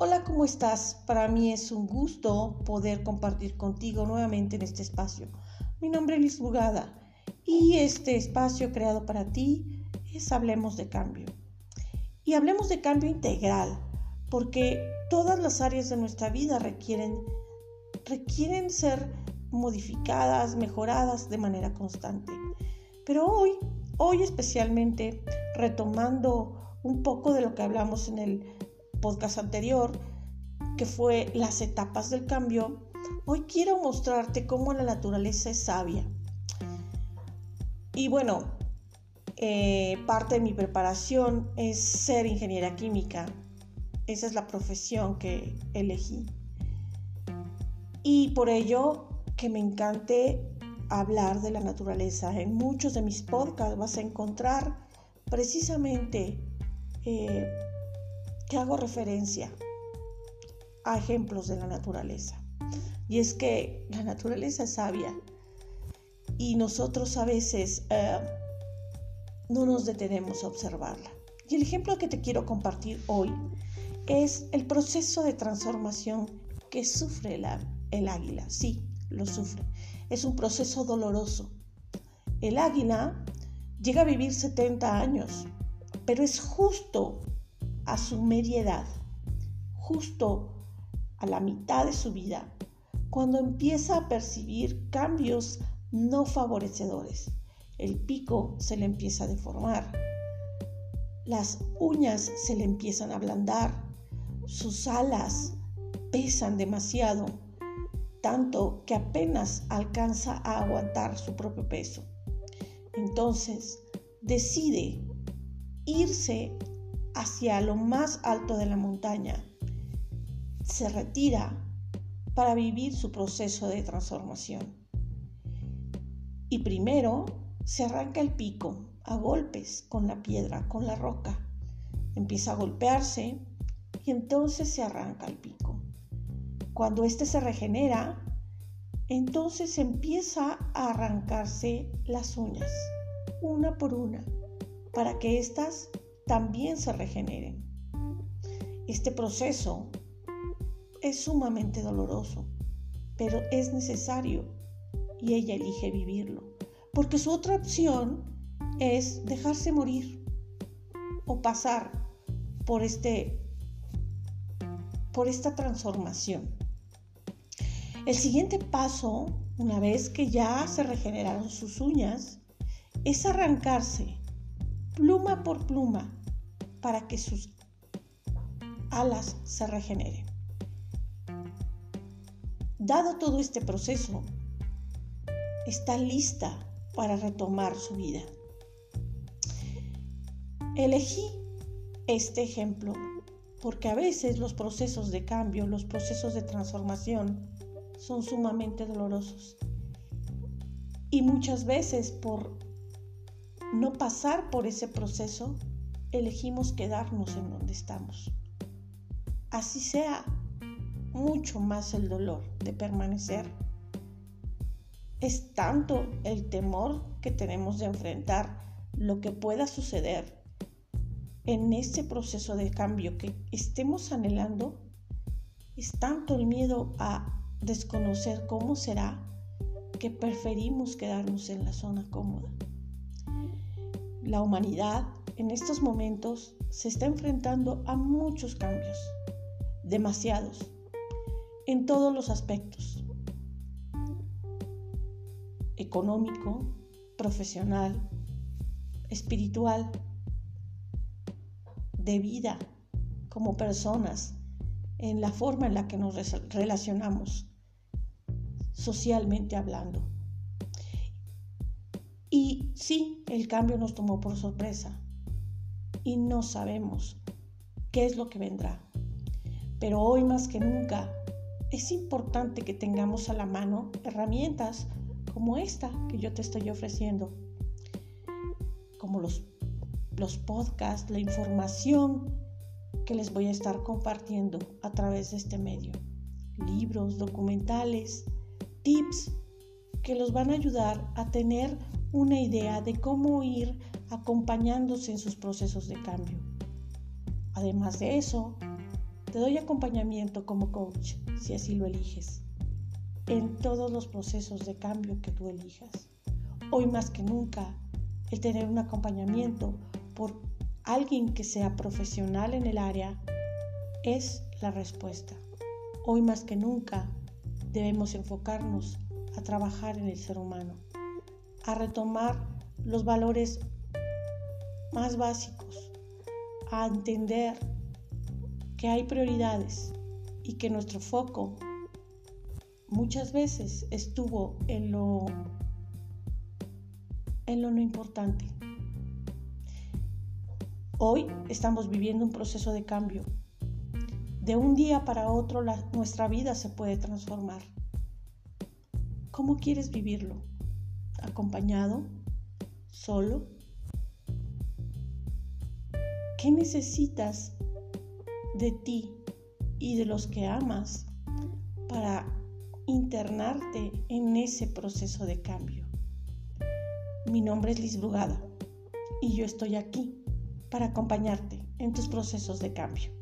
Hola, ¿cómo estás? Para mí es un gusto poder compartir contigo nuevamente en este espacio. Mi nombre es Liz Bugada y este espacio creado para ti es Hablemos de Cambio. Y hablemos de cambio integral, porque todas las áreas de nuestra vida requieren, requieren ser modificadas, mejoradas de manera constante. Pero hoy, hoy especialmente, retomando un poco de lo que hablamos en el podcast anterior, que fue las etapas del cambio, hoy quiero mostrarte cómo la naturaleza es sabia. Y bueno, eh, parte de mi preparación es ser ingeniera química. Esa es la profesión que elegí. Y por ello que me encante hablar de la naturaleza. En muchos de mis podcasts vas a encontrar precisamente eh, que hago referencia a ejemplos de la naturaleza. Y es que la naturaleza es sabia y nosotros a veces eh, no nos detenemos a observarla. Y el ejemplo que te quiero compartir hoy es el proceso de transformación que sufre el águila. Sí, lo sufre. Es un proceso doloroso. El águila llega a vivir 70 años, pero es justo a su media edad, justo a la mitad de su vida, cuando empieza a percibir cambios no favorecedores. El pico se le empieza a deformar, las uñas se le empiezan a ablandar, sus alas pesan demasiado, tanto que apenas alcanza a aguantar su propio peso. Entonces decide irse hacia lo más alto de la montaña. Se retira para vivir su proceso de transformación. Y primero se arranca el pico a golpes con la piedra, con la roca. Empieza a golpearse y entonces se arranca el pico. Cuando éste se regenera, entonces empieza a arrancarse las uñas, una por una, para que éstas también se regeneren. Este proceso es sumamente doloroso, pero es necesario y ella elige vivirlo, porque su otra opción es dejarse morir o pasar por este por esta transformación. El siguiente paso, una vez que ya se regeneraron sus uñas, es arrancarse pluma por pluma para que sus alas se regeneren. Dado todo este proceso, está lista para retomar su vida. Elegí este ejemplo porque a veces los procesos de cambio, los procesos de transformación son sumamente dolorosos. Y muchas veces por no pasar por ese proceso, elegimos quedarnos en donde estamos. Así sea mucho más el dolor de permanecer. Es tanto el temor que tenemos de enfrentar lo que pueda suceder en este proceso de cambio que estemos anhelando. Es tanto el miedo a desconocer cómo será que preferimos quedarnos en la zona cómoda. La humanidad en estos momentos se está enfrentando a muchos cambios, demasiados, en todos los aspectos, económico, profesional, espiritual, de vida como personas, en la forma en la que nos relacionamos, socialmente hablando. Y sí, el cambio nos tomó por sorpresa y no sabemos qué es lo que vendrá. Pero hoy más que nunca es importante que tengamos a la mano herramientas como esta que yo te estoy ofreciendo, como los, los podcasts, la información que les voy a estar compartiendo a través de este medio, libros, documentales, tips que los van a ayudar a tener una idea de cómo ir acompañándose en sus procesos de cambio. Además de eso, te doy acompañamiento como coach, si así lo eliges, en todos los procesos de cambio que tú elijas. Hoy más que nunca, el tener un acompañamiento por alguien que sea profesional en el área es la respuesta. Hoy más que nunca debemos enfocarnos a trabajar en el ser humano, a retomar los valores más básicos, a entender que hay prioridades y que nuestro foco muchas veces estuvo en lo en lo no importante. Hoy estamos viviendo un proceso de cambio. De un día para otro nuestra vida se puede transformar. ¿Cómo quieres vivirlo? ¿Acompañado? ¿Solo? ¿Qué necesitas de ti y de los que amas para internarte en ese proceso de cambio. Mi nombre es Liz Brugada y yo estoy aquí para acompañarte en tus procesos de cambio.